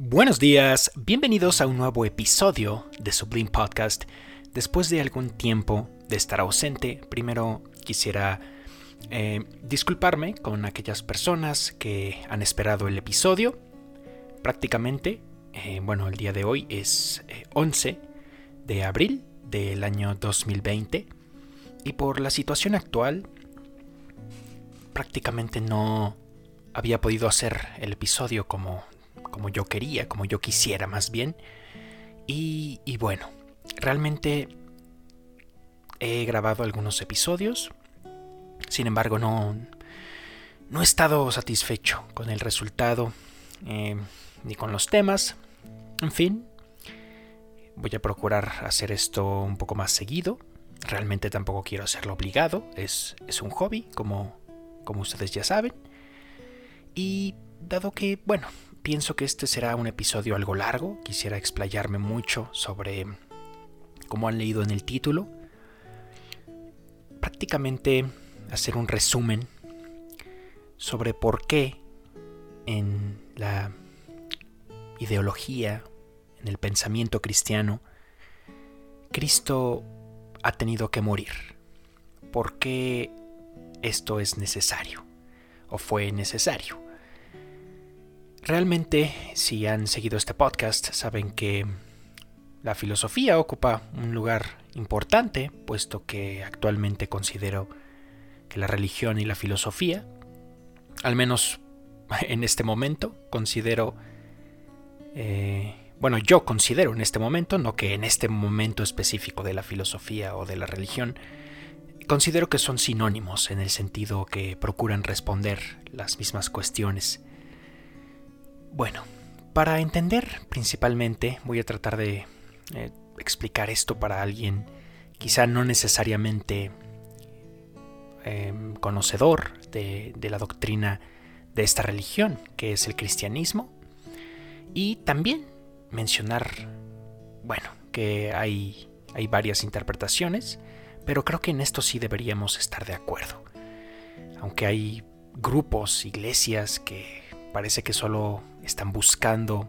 Buenos días, bienvenidos a un nuevo episodio de Sublime Podcast. Después de algún tiempo de estar ausente, primero quisiera eh, disculparme con aquellas personas que han esperado el episodio. Prácticamente, eh, bueno, el día de hoy es 11 eh, de abril del año 2020 y por la situación actual prácticamente no había podido hacer el episodio como como yo quería, como yo quisiera más bien. Y, bueno, realmente he grabado algunos episodios, sin embargo no, no he estado satisfecho con el resultado eh, ni con los temas. En fin, voy a procurar hacer esto un poco más seguido. Realmente tampoco quiero hacerlo obligado, es, es un hobby, como, como ustedes ya saben. Y dado que, bueno, pienso que este será un episodio algo largo, quisiera explayarme mucho sobre, como han leído en el título, prácticamente hacer un resumen sobre por qué en la ideología, en el pensamiento cristiano, Cristo ha tenido que morir. ¿Por qué esto es necesario? ¿O fue necesario? Realmente, si han seguido este podcast, saben que la filosofía ocupa un lugar importante, puesto que actualmente considero que la religión y la filosofía, al menos en este momento, considero, eh, bueno, yo considero en este momento, no que en este momento específico de la filosofía o de la religión, considero que son sinónimos en el sentido que procuran responder las mismas cuestiones bueno, para entender principalmente voy a tratar de eh, explicar esto para alguien quizá no necesariamente em, conocedor de, la doctrina de esta religión, que es el cristianismo, y también mencionar, bueno, que hay, hay varias interpretaciones, pero creo que en esto sí deberíamos estar de acuerdo. Aunque hay grupos, iglesias que parece que solo están buscando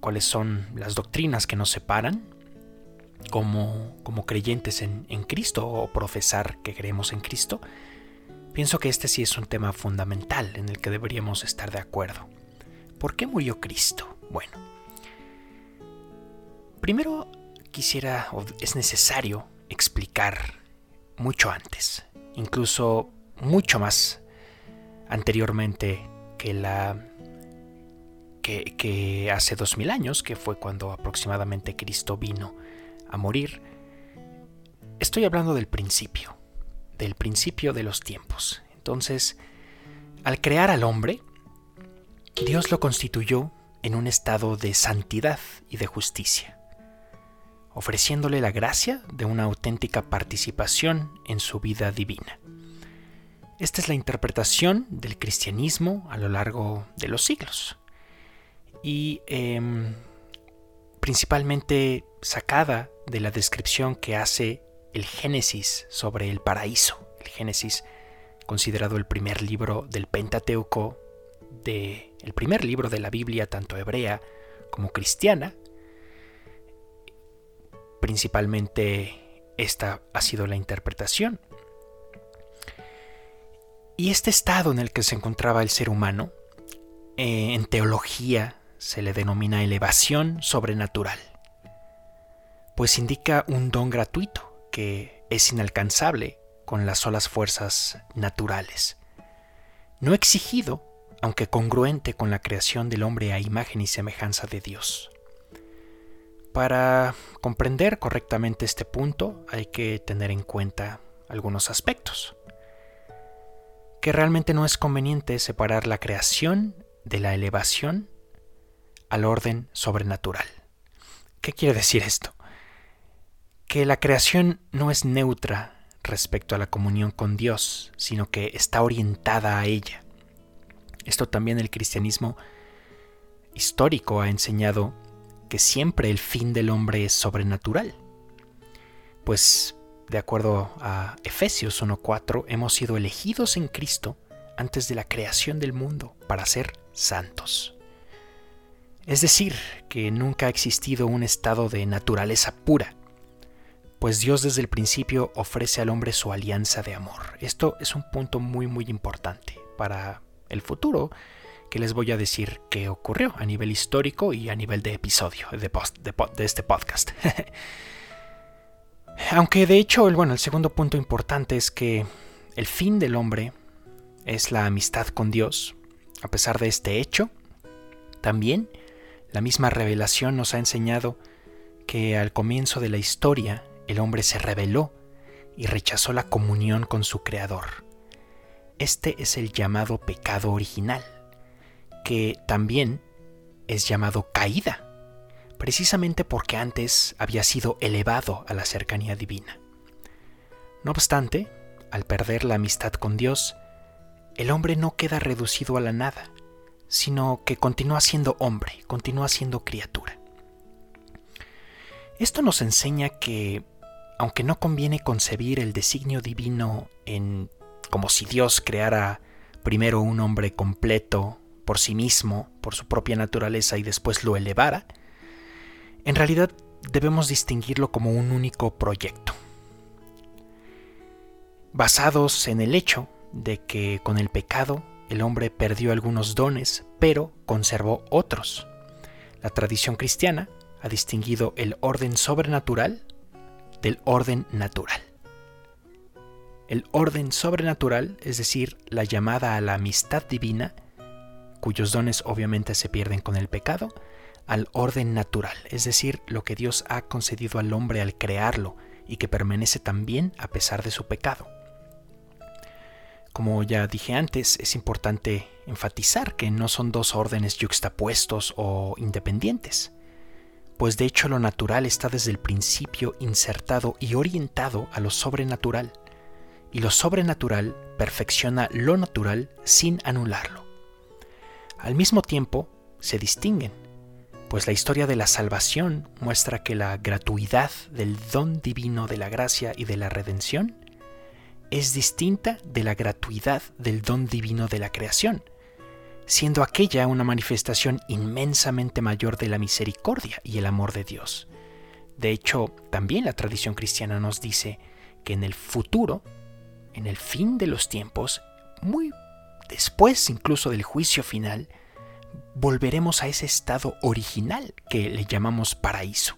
cuáles son las doctrinas que nos separan como, como creyentes en, en Cristo o profesar que creemos en Cristo, pienso que este sí es un tema fundamental en el que deberíamos estar de acuerdo. ¿Por qué murió Cristo? Bueno, primero quisiera o es necesario explicar mucho antes, incluso mucho más anteriormente que la que, hace dos mil años, que fue cuando aproximadamente Cristo vino a morir. Estoy hablando del principio, del principio de los tiempos. Entonces, al crear al hombre, Dios lo constituyó en un estado de santidad y de justicia, ofreciéndole la gracia de una auténtica participación en su vida divina. Esta es la interpretación del cristianismo a lo largo de los siglos y em, principalmente sacada de la descripción que hace el Génesis sobre el paraíso. El Génesis considerado el primer libro del Pentateuco, de, el primer libro de la Biblia, tanto hebrea como cristiana. Principalmente esta ha sido la interpretación. Y este estado en el que se encontraba el ser humano, eh, en teología se le denomina elevación sobrenatural, pues indica un don gratuito que es inalcanzable con las solas fuerzas naturales, no exigido, aunque congruente con la creación del hombre a imagen y semejanza de Dios. Para comprender correctamente este punto hay que tener en cuenta algunos aspectos. Que realmente no es conveniente separar la creación de la elevación al orden sobrenatural. ¿Qué quiere decir esto? Que la creación no es neutra respecto a la comunión con Dios, sino que está orientada a ella. Esto también el cristianismo histórico ha enseñado que siempre el fin del hombre es sobrenatural. Pues, de acuerdo a Efesios 1.4, hemos sido elegidos en Cristo antes de la creación del mundo para ser santos. Es decir, que nunca ha existido un estado de naturaleza pura, pues Dios desde el principio ofrece al hombre su alianza de amor. Esto es un punto muy muy importante para el futuro que les voy a decir qué ocurrió a nivel histórico y a nivel de episodio de, este podcast. Aunque de hecho, el, bueno, el segundo punto importante es que el fin del hombre es la amistad con Dios. A pesar de este hecho, también la misma revelación nos ha enseñado que al comienzo de la historia el hombre se rebeló y rechazó la comunión con su Creador. Este es el llamado pecado original, que también es llamado caída, precisamente porque antes había sido elevado a la cercanía divina. No obstante, al perder la amistad con Dios, el hombre no queda reducido a la nada, sino que continúa siendo hombre, continúa siendo criatura. Esto nos enseña que, aunque no conviene concebir el designio divino en como si Dios creara primero un hombre completo por sí mismo, por su propia naturaleza y después lo elevara, en realidad debemos distinguirlo como un único proyecto, basados en el hecho de que con el pecado el hombre perdió algunos dones, pero conservó otros. La tradición cristiana ha distinguido el orden sobrenatural del orden natural. El orden sobrenatural, es decir, la llamada a la amistad divina, cuyos dones obviamente se pierden con el pecado, al orden natural, es decir, lo que Dios ha concedido al hombre al crearlo y que permanece también a pesar de su pecado. Como ya dije antes, es importante enfatizar que no son dos órdenes yuxtapuestos o independientes, pues de hecho lo natural está desde el principio insertado y orientado a lo sobrenatural, y lo sobrenatural perfecciona lo natural sin anularlo. Al mismo tiempo, se distinguen, pues la historia de la salvación muestra que la gratuidad del don divino de la gracia y de la redención es distinta de la gratuidad del don divino de la creación, siendo aquella una manifestación inmensamente mayor de la misericordia y el amor de Dios. De hecho, también la tradición cristiana nos dice que en el futuro, en el fin de los tiempos, muy después incluso del juicio final, volveremos a ese estado original que le llamamos paraíso.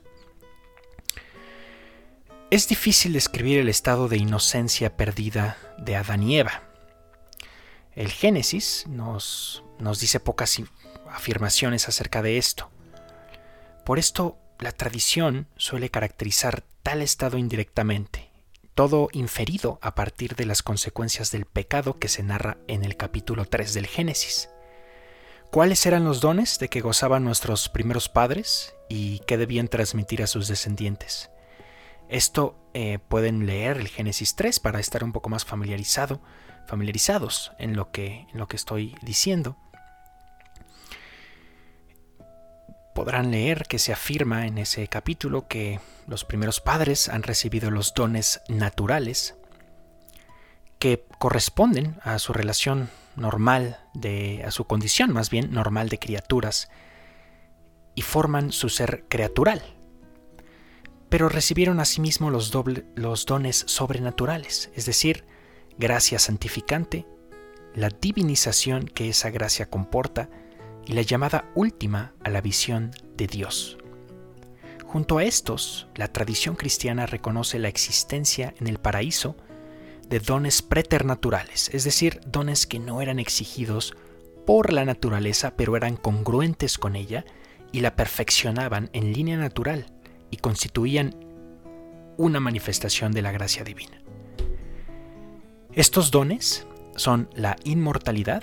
Es difícil describir el estado de inocencia perdida de Adán y Eva. El Génesis nos, nos dice pocas afirmaciones acerca de esto. Por esto, la tradición suele caracterizar tal estado indirectamente, todo inferido a partir de las consecuencias del pecado que se narra en el capítulo 3 del Génesis. ¿Cuáles eran los dones de que gozaban nuestros primeros padres y qué debían transmitir a sus descendientes? Esto eh, pueden leer el Génesis 3 para estar un poco más familiarizado, familiarizados en lo que, en lo que estoy diciendo. Podrán leer que se afirma en ese capítulo que los primeros padres han recibido los dones naturales que corresponden a su relación normal de a su condición más bien normal de criaturas y forman su ser creatural pero recibieron asimismo los, dones sobrenaturales, es decir, gracia santificante, la divinización que esa gracia comporta y la llamada última a la visión de Dios. Junto a estos, la tradición cristiana reconoce la existencia en el paraíso de dones preternaturales, es decir, dones que no eran exigidos por la naturaleza, pero eran congruentes con ella y la perfeccionaban en línea natural, y constituían una manifestación de la gracia divina. Estos dones son la inmortalidad,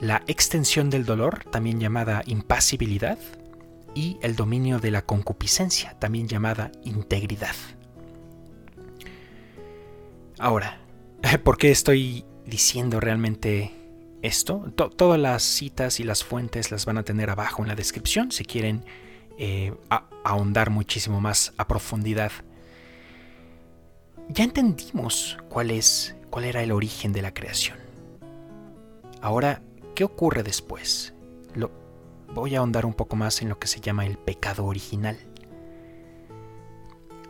la extensión del dolor, también llamada impasibilidad, y el dominio de la concupiscencia, también llamada integridad. Ahora, ¿por qué estoy diciendo realmente esto? todas las citas y las fuentes las van a tener abajo en la descripción si quieren eh, ahondar muchísimo más a profundidad. Ya entendimos cuál es, cuál era el origen de la creación. Ahora, ¿qué ocurre después? Lo, voy a ahondar un poco más en lo que se llama el pecado original.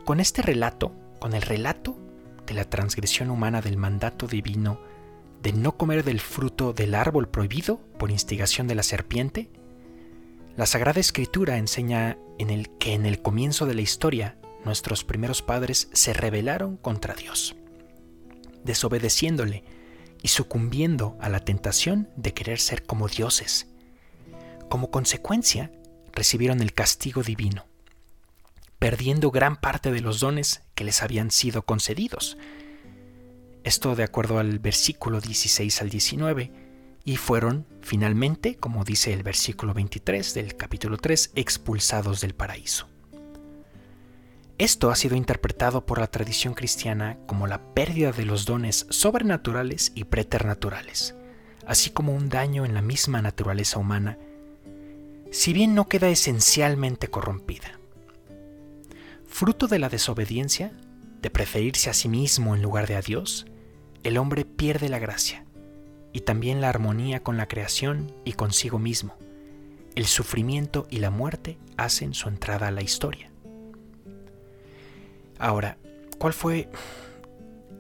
Con este relato, con el relato de la transgresión humana del mandato divino de no comer del fruto del árbol prohibido por instigación de la serpiente, la Sagrada Escritura enseña en el que en el comienzo de la historia nuestros primeros padres se rebelaron contra Dios, desobedeciéndole y sucumbiendo a la tentación de querer ser como dioses. Como consecuencia, recibieron el castigo divino perdiendo gran parte de los dones que les habían sido concedidos. Esto de acuerdo al versículo 16 al 19, y fueron finalmente, como dice el versículo 23 del capítulo 3, expulsados del paraíso. Esto ha sido interpretado por la tradición cristiana como la pérdida de los dones sobrenaturales y preternaturales, así como un daño en la misma naturaleza humana, si bien no queda esencialmente corrompida. Fruto de la desobediencia, de preferirse a sí mismo en lugar de a Dios, el hombre pierde la gracia y también la armonía con la creación y consigo mismo. El sufrimiento y la muerte hacen su entrada a la historia. Ahora, ¿cuál fue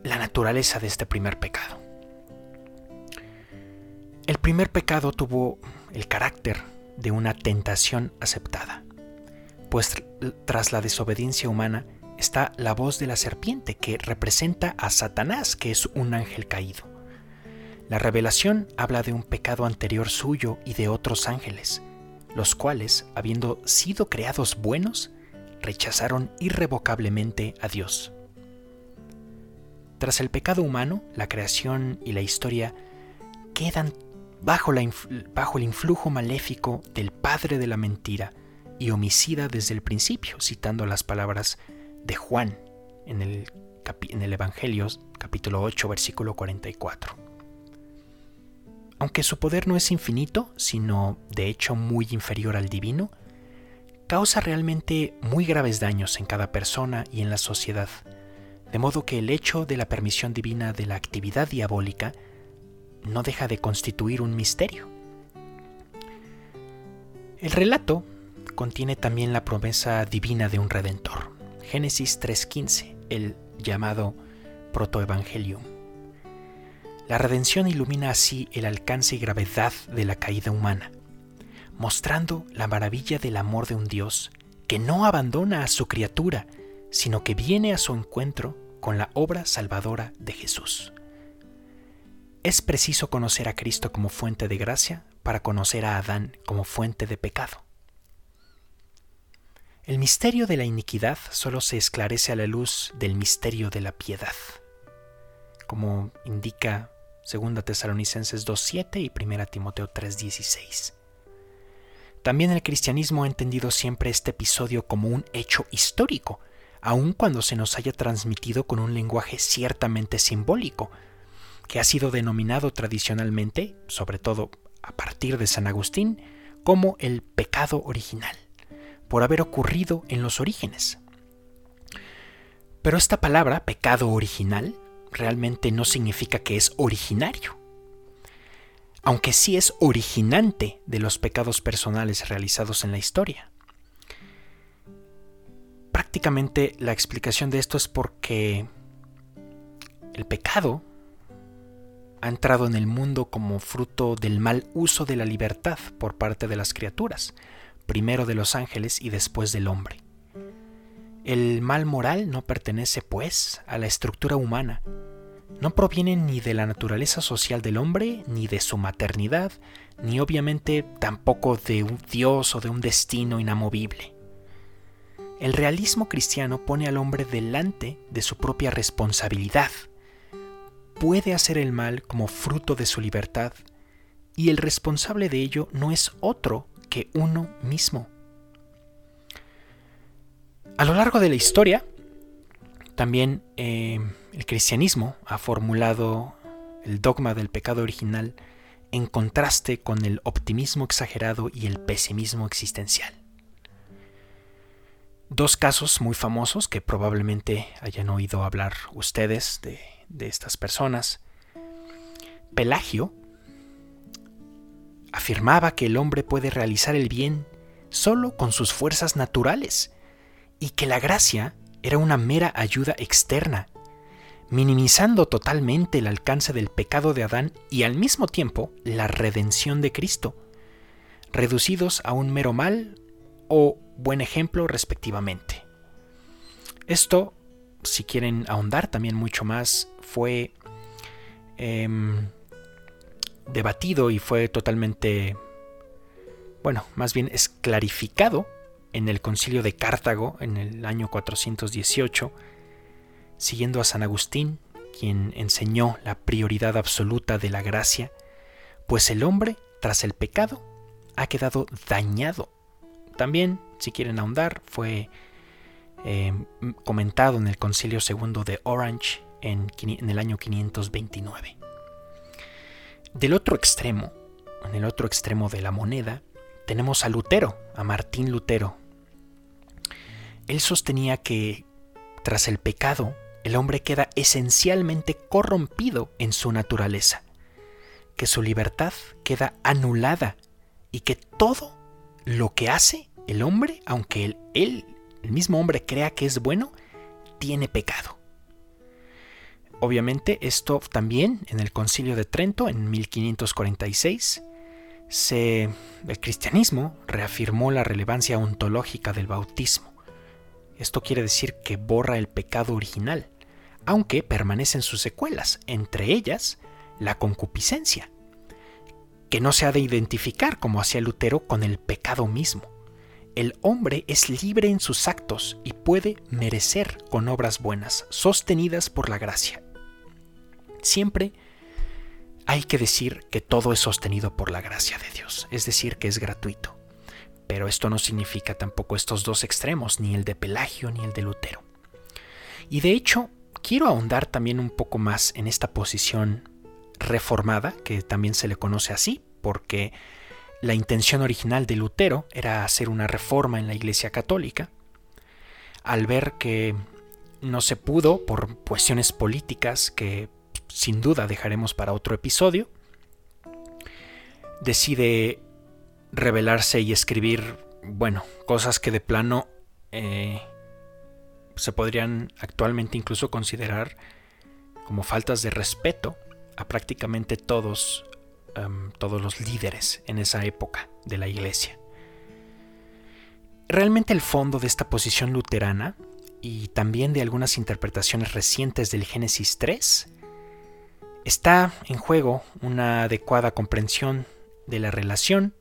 la naturaleza de este primer pecado? El primer pecado tuvo el carácter de una tentación aceptada pues tras la desobediencia humana está la voz de la serpiente que representa a Satanás, que es un ángel caído. La revelación habla de un pecado anterior suyo y de otros ángeles, los cuales, habiendo sido creados buenos, rechazaron irrevocablemente a Dios. Tras el pecado humano, la creación y la historia quedan bajo, bajo el influjo maléfico del Padre de la Mentira, y homicida desde el principio, citando las palabras de Juan en el, en el Evangelio capítulo 8 versículo 44. Aunque su poder no es infinito, sino de hecho muy inferior al divino, causa realmente muy graves daños en cada persona y en la sociedad, de modo que el hecho de la permisión divina de la actividad diabólica no deja de constituir un misterio. El relato contiene también la promesa divina de un redentor. Génesis 3.15, el llamado protoevangelium. La redención ilumina así el alcance y gravedad de la caída humana, mostrando la maravilla del amor de un Dios que no abandona a su criatura, sino que viene a su encuentro con la obra salvadora de Jesús. Es preciso conocer a Cristo como fuente de gracia para conocer a Adán como fuente de pecado. El misterio de la iniquidad solo se esclarece a la luz del misterio de la piedad, como indica 2 Tesalonicenses 2.7 y 1 Timoteo 3.16. También el cristianismo ha entendido siempre este episodio como un hecho histórico, aun cuando se nos haya transmitido con un lenguaje ciertamente simbólico, que ha sido denominado tradicionalmente, sobre todo a partir de San Agustín, como el pecado original por haber ocurrido en los orígenes. Pero esta palabra, pecado original, realmente no significa que es originario, aunque sí es originante de los pecados personales realizados en la historia. Prácticamente la explicación de esto es porque el pecado ha entrado en el mundo como fruto del mal uso de la libertad por parte de las criaturas, primero de los ángeles y después del hombre. El mal moral no pertenece, pues, a la estructura humana. No proviene ni de la naturaleza social del hombre, ni de su maternidad, ni obviamente tampoco de un Dios o de un destino inamovible. El realismo cristiano pone al hombre delante de su propia responsabilidad. Puede hacer el mal como fruto de su libertad, y el responsable de ello no es otro que uno mismo. A lo largo de la historia, también eh, el cristianismo ha formulado el dogma del pecado original en contraste con el optimismo exagerado y el pesimismo existencial. Dos casos muy famosos que probablemente hayan oído hablar ustedes de, de estas personas. Pelagio afirmaba que el hombre puede realizar el bien solo con sus fuerzas naturales y que la gracia era una mera ayuda externa, minimizando totalmente el alcance del pecado de Adán y al mismo tiempo la redención de Cristo, reducidos a un mero mal o buen ejemplo respectivamente. Esto, si quieren ahondar también mucho más, fue em, debatido y fue totalmente bueno, más bien es clarificado en el concilio de Cartago en el año 418, siguiendo a San Agustín, quien enseñó la prioridad absoluta de la gracia, pues el hombre, tras el pecado, ha quedado dañado. También, si quieren ahondar, fue eh, comentado en el concilio segundo de Orange en, en el año 529. Del otro extremo, en el otro extremo de la moneda, tenemos a Lutero, a Martín Lutero. Él sostenía que, tras el pecado, el hombre queda esencialmente corrompido en su naturaleza, que su libertad queda anulada y que todo lo que hace el hombre, aunque él, el mismo hombre crea que es bueno, tiene pecado. Obviamente esto también en el concilio de Trento en 1546 el cristianismo reafirmó la relevancia ontológica del bautismo. Esto quiere decir que borra el pecado original, aunque permanecen sus secuelas, entre ellas la concupiscencia, que no se ha de identificar, como hacía Lutero, con el pecado mismo. El hombre es libre en sus actos y puede merecer con obras buenas, sostenidas por la gracia. Siempre hay que decir que todo es sostenido por la gracia de Dios, es decir, que es gratuito. Pero esto no significa tampoco estos dos extremos, ni el de Pelagio ni el de Lutero. Y de hecho, quiero ahondar también un poco más en esta posición reformada, que también se le conoce así, porque la intención original de Lutero era hacer una reforma en la Iglesia Católica. Al ver que no se pudo por cuestiones políticas que sin duda dejaremos para otro episodio, decide revelarse y escribir, bueno, cosas que de plano eh, se podrían actualmente incluso considerar como faltas de respeto a prácticamente todos, todos los líderes en esa época de la iglesia. Realmente el fondo de esta posición luterana y también de algunas interpretaciones recientes del Génesis 3 Está en juego una adecuada comprensión de la relación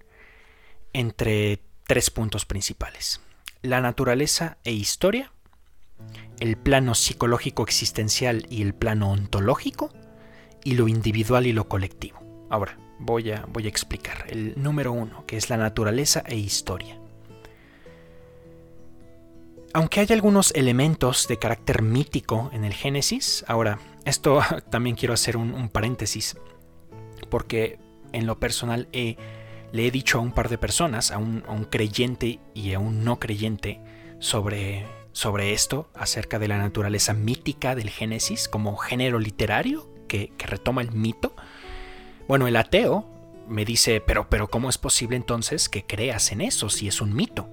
entre tres puntos principales. La naturaleza e historia, el plano psicológico existencial y el plano ontológico, y lo individual y lo colectivo. Ahora, voy a, voy a explicar. El número uno, que es la naturaleza e historia. Aunque hay algunos elementos de carácter mítico en el Génesis, ahora, esto también quiero hacer un, paréntesis, porque en lo personal le he dicho a un par de personas, a un, creyente y a un no creyente, sobre, sobre esto, acerca de la naturaleza mítica del Génesis como género literario que, retoma el mito. Bueno, el ateo me dice, pero, pero ¿cómo es posible entonces que creas en eso si es un mito?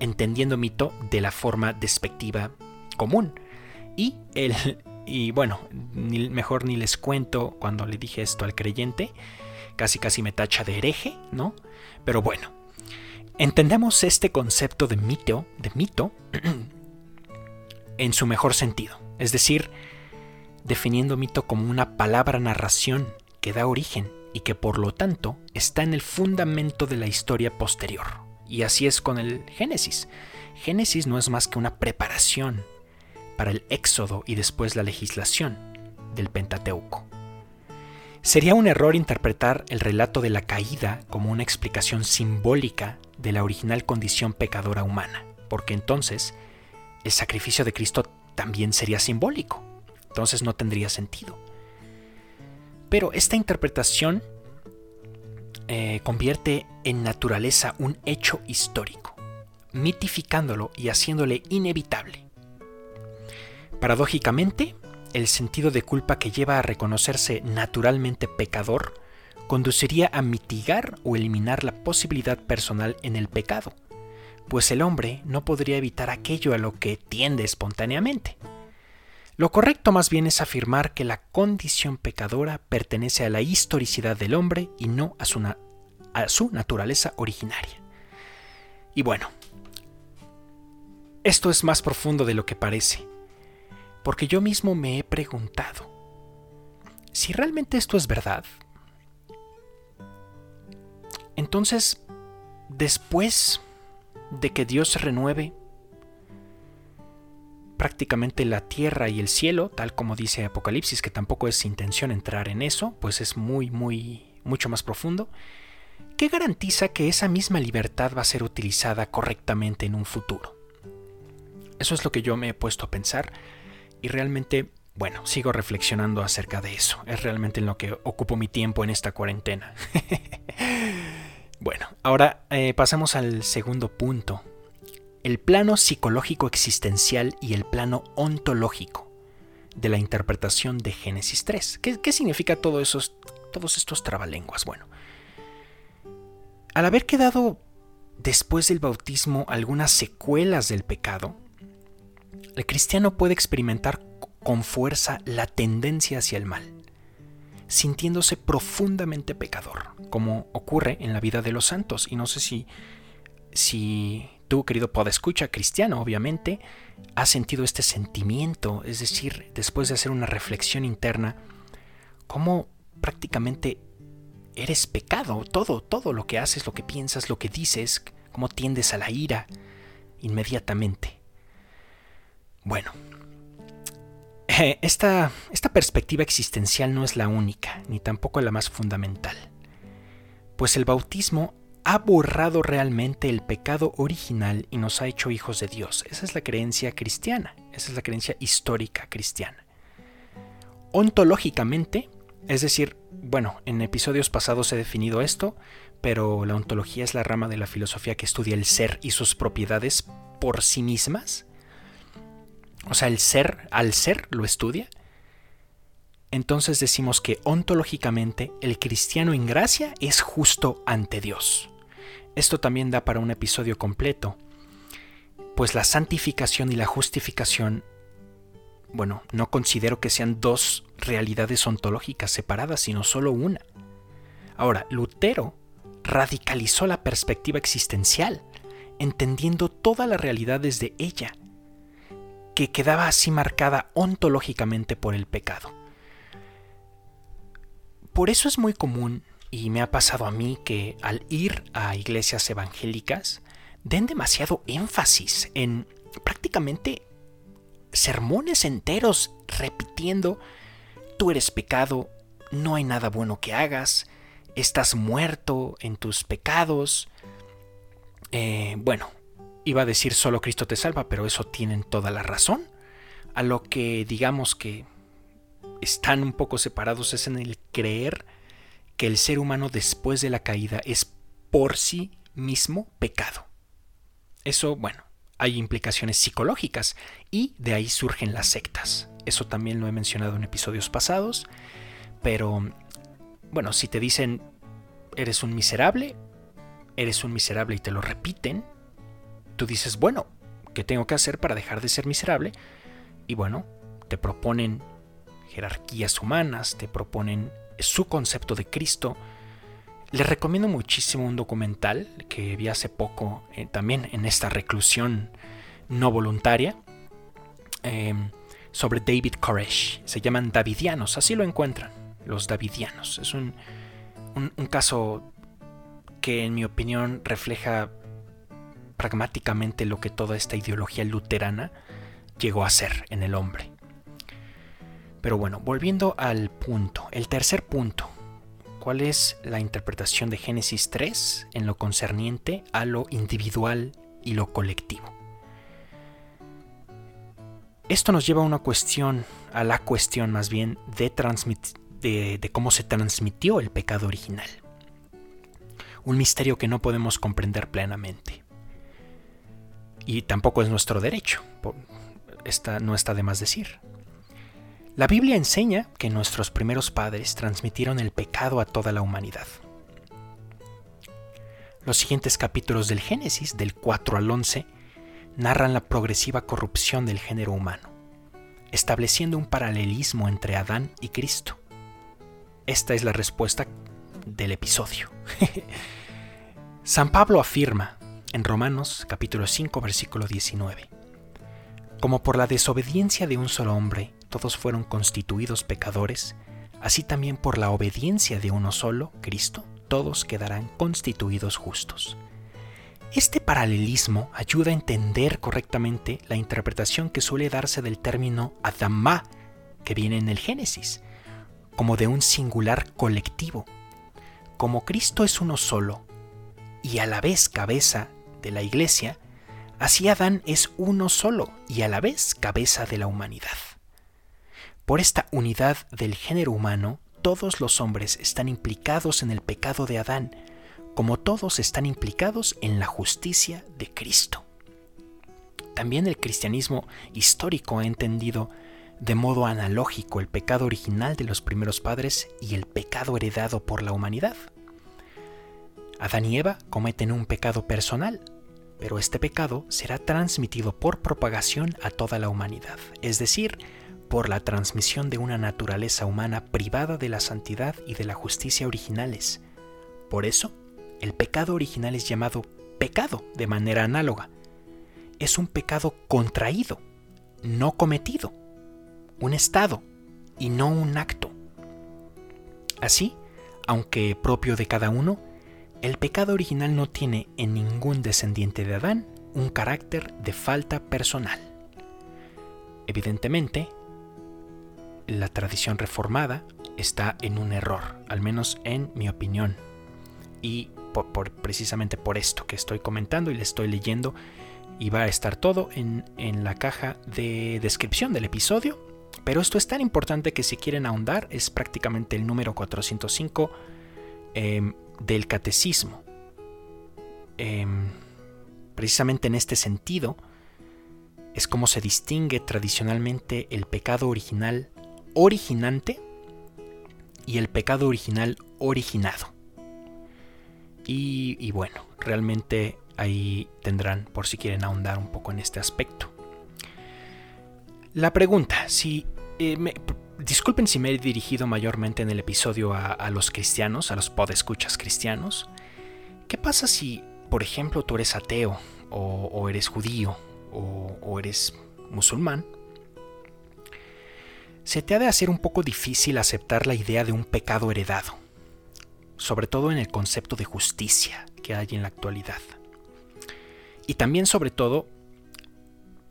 entendiendo mito de la forma despectiva común. Y el, y bueno, ni, mejor ni les cuento cuando le dije esto al creyente, casi casi me tacha de hereje, ¿no? Pero bueno, entendemos este concepto de mito, de mito, en su mejor sentido, es decir, definiendo mito como una palabra narración que da origen y que por lo tanto está en el fundamento de la historia posterior. Y así es con el Génesis. Génesis no es más que una preparación para el éxodo y después la legislación del Pentateuco. Sería un error interpretar el relato de la caída como una explicación simbólica de la original condición pecadora humana, porque entonces el sacrificio de Cristo también sería simbólico, entonces no tendría sentido. Pero esta interpretación eh, convierte en naturaleza un hecho histórico, mitificándolo y haciéndole inevitable. Paradójicamente, el sentido de culpa que lleva a reconocerse naturalmente pecador conduciría a mitigar o eliminar la posibilidad personal en el pecado, pues el hombre no podría evitar aquello a lo que tiende espontáneamente. Lo correcto más bien es afirmar que la condición pecadora pertenece a la historicidad del hombre y no a su, naturaleza originaria. Y bueno, esto es más profundo de lo que parece, porque yo mismo me he preguntado, si realmente esto es verdad, entonces, después de que Dios renueve prácticamente la tierra y el cielo, tal como dice Apocalipsis, que tampoco es intención entrar en eso, pues es muy, muy, mucho más profundo, ¿qué garantiza que esa misma libertad va a ser utilizada correctamente en un futuro? Eso es lo que yo me he puesto a pensar y realmente, bueno, sigo reflexionando acerca de eso. Es realmente en lo que ocupo mi tiempo en esta cuarentena. bueno, ahora eh, pasamos al segundo punto. El plano psicológico existencial y el plano ontológico de la interpretación de Génesis 3. ¿Qué, significa todo esos, todos estos trabalenguas? Bueno, al haber quedado después del bautismo algunas secuelas del pecado, el cristiano puede experimentar con fuerza la tendencia hacia el mal, sintiéndose profundamente pecador, como ocurre en la vida de los santos. Y no sé si, si tú, querido escucha cristiano, obviamente, has sentido este sentimiento, es decir, después de hacer una reflexión interna, cómo prácticamente eres pecado, todo, todo lo que haces, lo que piensas, lo que dices, cómo tiendes a la ira inmediatamente. Bueno, eh, esta, esta perspectiva existencial no es la única, ni tampoco la más fundamental, pues el bautismo ha borrado realmente el pecado original y nos ha hecho hijos de Dios. Esa es la creencia cristiana, esa es la creencia histórica cristiana. Ontológicamente, es decir, bueno, en episodios pasados he definido esto, pero la ontología es la rama de la filosofía que estudia el ser y sus propiedades por sí mismas o sea, el ser, al ser lo estudia, entonces decimos que ontológicamente el cristiano en gracia es justo ante Dios. Esto también da para un episodio completo, pues la santificación y la justificación, bueno, no considero que sean dos realidades ontológicas separadas, sino solo una. Ahora, Lutero radicalizó la perspectiva existencial, entendiendo toda la realidad desde ella que quedaba así marcada ontológicamente por el pecado. Por eso es muy común, y me ha pasado a mí, que al ir a iglesias evangélicas den demasiado énfasis en prácticamente sermones enteros repitiendo, tú eres pecado, no hay nada bueno que hagas, estás muerto en tus pecados. Eh, bueno, Iba a decir solo Cristo te salva, pero eso tienen toda la razón. A lo que digamos que están un poco separados es en el creer que el ser humano después de la caída es por sí mismo pecado. Eso, bueno, hay implicaciones psicológicas y de ahí surgen las sectas. Eso también lo he mencionado en episodios pasados, pero bueno, si te dicen eres un miserable, eres un miserable y te lo repiten, tú dices, bueno, ¿qué tengo que hacer para dejar de ser miserable? Y bueno, te proponen jerarquías humanas, te proponen su concepto de Cristo. Les recomiendo muchísimo un documental que vi hace poco, eh, también en esta reclusión no voluntaria, em, sobre David Koresh. Se llaman Davidianos, así lo encuentran, los Davidianos. Es un, un caso que en mi opinión refleja pragmáticamente lo que toda esta ideología luterana llegó a ser en el hombre. Pero bueno, volviendo al punto, el tercer punto, ¿cuál es la interpretación de Génesis 3 en lo concerniente a lo individual y lo colectivo? Esto nos lleva a una cuestión, a la cuestión más bien de, de, de cómo se transmitió el pecado original. Un misterio que no podemos comprender plenamente y tampoco es nuestro derecho. Esta no está de más decir. La Biblia enseña que nuestros primeros padres transmitieron el pecado a toda la humanidad. Los siguientes capítulos del Génesis, del 4 al 11, narran la progresiva corrupción del género humano, estableciendo un paralelismo entre Adán y Cristo. Esta es la respuesta del episodio. San Pablo afirma en Romanos capítulo 5 versículo 19, como por la desobediencia de un solo hombre todos fueron constituidos pecadores, así también por la obediencia de uno solo, Cristo, todos quedarán constituidos justos. Este paralelismo ayuda a entender correctamente la interpretación que suele darse del término Adamá, que viene en el Génesis, como de un singular colectivo. Como Cristo es uno solo y a la vez cabeza de la iglesia, así Adán es uno solo y a la vez cabeza de la humanidad. Por esta unidad del género humano, todos los hombres están implicados en el pecado de Adán, como todos están implicados en la justicia de Cristo. También el cristianismo histórico ha entendido de modo analógico el pecado original de los primeros padres y el pecado heredado por la humanidad. Adán y Eva cometen un pecado personal, pero este pecado será transmitido por propagación a toda la humanidad, es decir, por la transmisión de una naturaleza humana privada de la santidad y de la justicia originales. Por eso, el pecado original es llamado pecado de manera análoga. Es un pecado contraído, no cometido, un estado y no un acto. Así, aunque propio de cada uno, el pecado original no tiene en ningún descendiente de Adán un carácter de falta personal. Evidentemente, la tradición reformada está en un error, al menos en mi opinión. Y por, precisamente por esto que estoy comentando y le estoy leyendo, y va a estar todo en, la caja de descripción del episodio. Pero esto es tan importante que si quieren ahondar es prácticamente el número 405 em, del catecismo. Em, precisamente en este sentido es como se distingue tradicionalmente el pecado original originante y el pecado original originado. Y, bueno, realmente ahí tendrán por si quieren ahondar un poco en este aspecto. La pregunta, si... Eh, disculpen si me he dirigido mayormente en el episodio a, los cristianos, a los podescuchas cristianos. ¿Qué pasa si, por ejemplo, tú eres ateo o, eres judío o eres musulmán? se te ha de hacer un poco difícil aceptar la idea de un pecado heredado, sobre todo en el concepto de justicia que hay en la actualidad. Y también sobre todo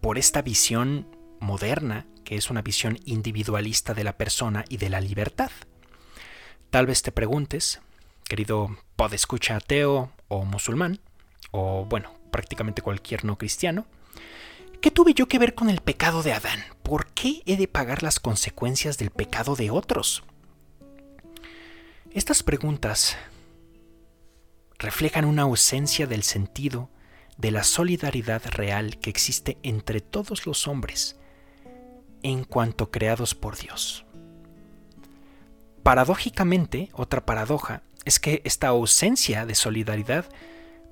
por esta visión moderna, que es una visión individualista de la persona y de la libertad. Tal vez te preguntes, querido podescucha ateo o musulmán, o bueno, prácticamente cualquier no cristiano, ¿Qué tuve yo que ver con el pecado de Adán? ¿Por qué he de pagar las consecuencias del pecado de otros? Estas preguntas reflejan una ausencia del sentido de la solidaridad real que existe entre todos los hombres en cuanto creados por Dios. Paradójicamente, otra paradoja es que esta ausencia de solidaridad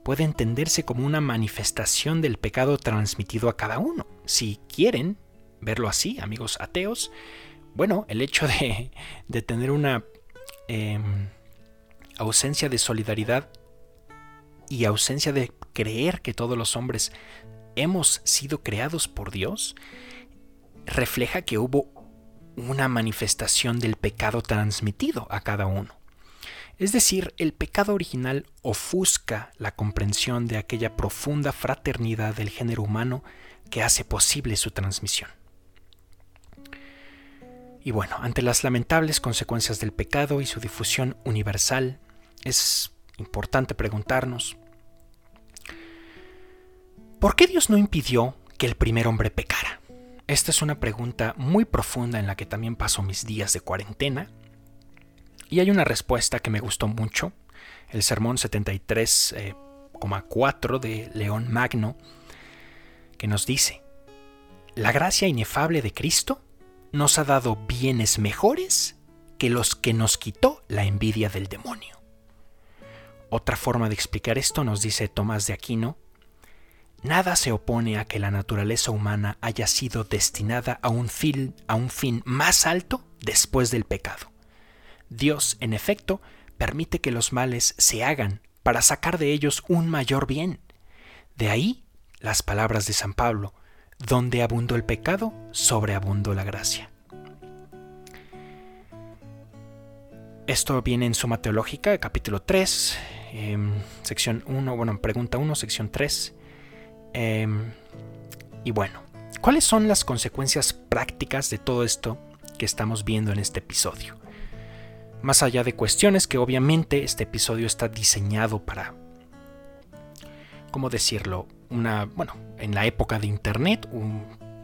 puede entenderse como una manifestación del pecado transmitido a cada uno. Si quieren verlo así, amigos ateos, bueno, el hecho de, tener una em, ausencia de solidaridad y ausencia de creer que todos los hombres hemos sido creados por Dios, refleja que hubo una manifestación del pecado transmitido a cada uno. Es decir, el pecado original ofusca la comprensión de aquella profunda fraternidad del género humano que hace posible su transmisión. Y bueno, ante las lamentables consecuencias del pecado y su difusión universal, es importante preguntarnos, ¿por qué Dios no impidió que el primer hombre pecara? Esta es una pregunta muy profunda en la que también paso mis días de cuarentena y hay una respuesta que me gustó mucho, el sermón 73,4 eh, de León Magno, que nos dice, la gracia inefable de Cristo nos ha dado bienes mejores que los que nos quitó la envidia del demonio. Otra forma de explicar esto nos dice Tomás de Aquino, nada se opone a que la naturaleza humana haya sido destinada a un fin, a un fin más alto después del pecado. Dios, en efecto, permite que los males se hagan para sacar de ellos un mayor bien. De ahí las palabras de San Pablo, donde abundó el pecado, sobreabundó la gracia. Esto viene en Suma Teológica, capítulo 3, em, sección 1, bueno, pregunta 1, sección 3. Em, y bueno, ¿cuáles son las consecuencias prácticas de todo esto que estamos viendo en este episodio? Más allá de cuestiones que obviamente este episodio está diseñado para, ¿cómo decirlo? Una, bueno, en la época de Internet,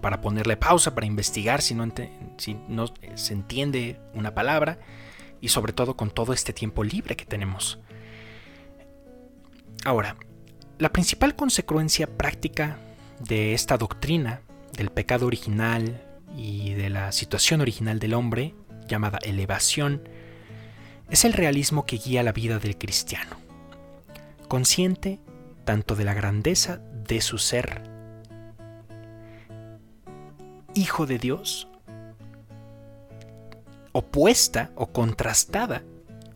para ponerle pausa, para investigar si no, si no se entiende una palabra y sobre todo con todo este tiempo libre que tenemos. Ahora, la principal consecuencia práctica de esta doctrina del pecado original y de la situación original del hombre, llamada elevación, es el realismo que guía la vida del cristiano, consciente tanto de la grandeza de su ser, hijo de Dios, opuesta o contrastada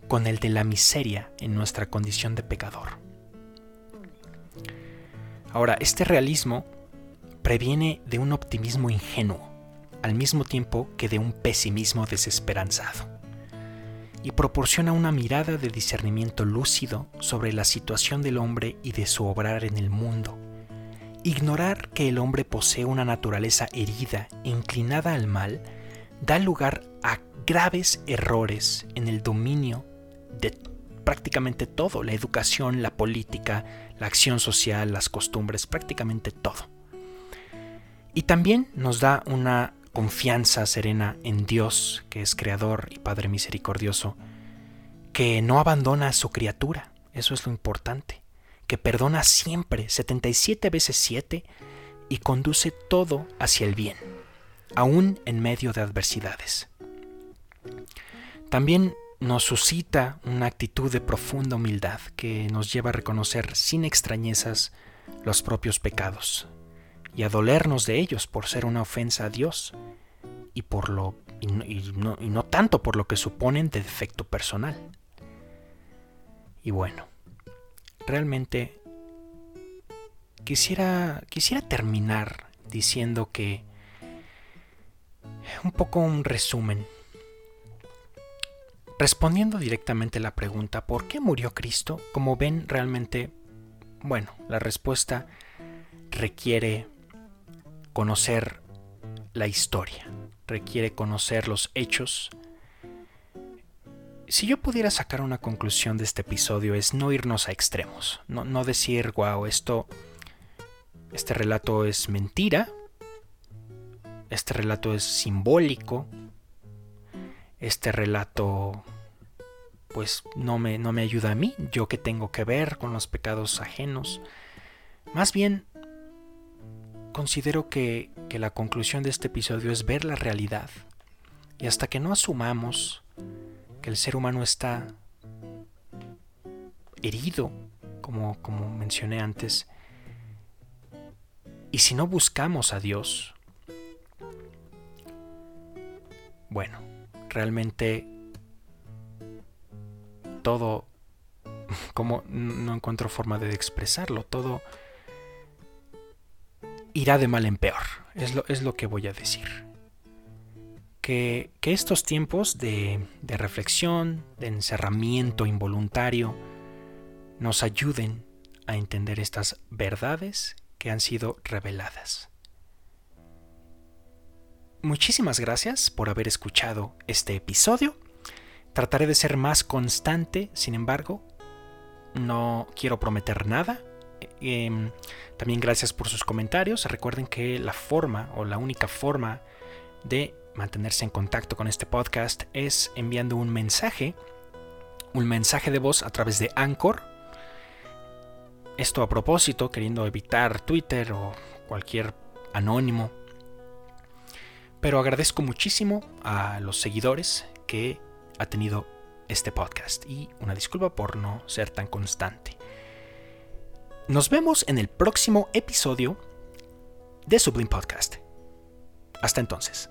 con el de la miseria en nuestra condición de pecador. Ahora, este realismo previene de un optimismo ingenuo, al mismo tiempo que de un pesimismo desesperanzado y proporciona una mirada de discernimiento lúcido sobre la situación del hombre y de su obrar en el mundo. Ignorar que el hombre posee una naturaleza herida inclinada al mal da lugar a graves errores en el dominio de prácticamente todo, la educación, la política, la acción social, las costumbres, prácticamente todo. Y también nos da una confianza serena en Dios, que es Creador y Padre misericordioso, que no abandona a su criatura, eso es lo importante, que perdona siempre, 77 veces 7, y conduce todo hacia el bien, aún en medio de adversidades. También nos suscita una actitud de profunda humildad que nos lleva a reconocer sin extrañezas los propios pecados, y a dolernos de ellos por ser una ofensa a Dios y, por lo, y no, y no tanto por lo que suponen de defecto personal. Y bueno, realmente quisiera, quisiera terminar diciendo que un poco un resumen. Respondiendo directamente a la pregunta ¿por qué murió Cristo? Como ven, realmente, bueno, la respuesta requiere conocer la historia, requiere conocer los hechos. Si yo pudiera sacar una conclusión de este episodio es no irnos a extremos, no, decir, wow, esto, este relato es mentira, este relato es simbólico, este relato pues no me, no me ayuda a mí, yo que tengo que ver con los pecados ajenos. Más bien considero que, la conclusión de este episodio es ver la realidad. Y hasta que no asumamos que el ser humano está herido, como, como mencioné antes, y si no buscamos a Dios, bueno, realmente todo, como no encuentro forma de expresarlo, todo irá de mal en peor. Es lo, es lo que voy a decir. Que, estos tiempos de, de reflexión, de encerramiento involuntario, nos ayuden a entender estas verdades que han sido reveladas. Muchísimas gracias por haber escuchado este episodio. Trataré de ser más constante, sin embargo, no quiero prometer nada, Em, también gracias por sus comentarios. Recuerden que la forma o la única forma de mantenerse en contacto con este podcast es enviando un mensaje, un mensaje de voz a través de Anchor. Esto a propósito, queriendo evitar Twitter o cualquier anónimo, pero agradezco muchísimo a los seguidores que ha tenido este podcast y una disculpa por no ser tan constante. Nos vemos en el próximo episodio de Sublime Podcast. Hasta entonces.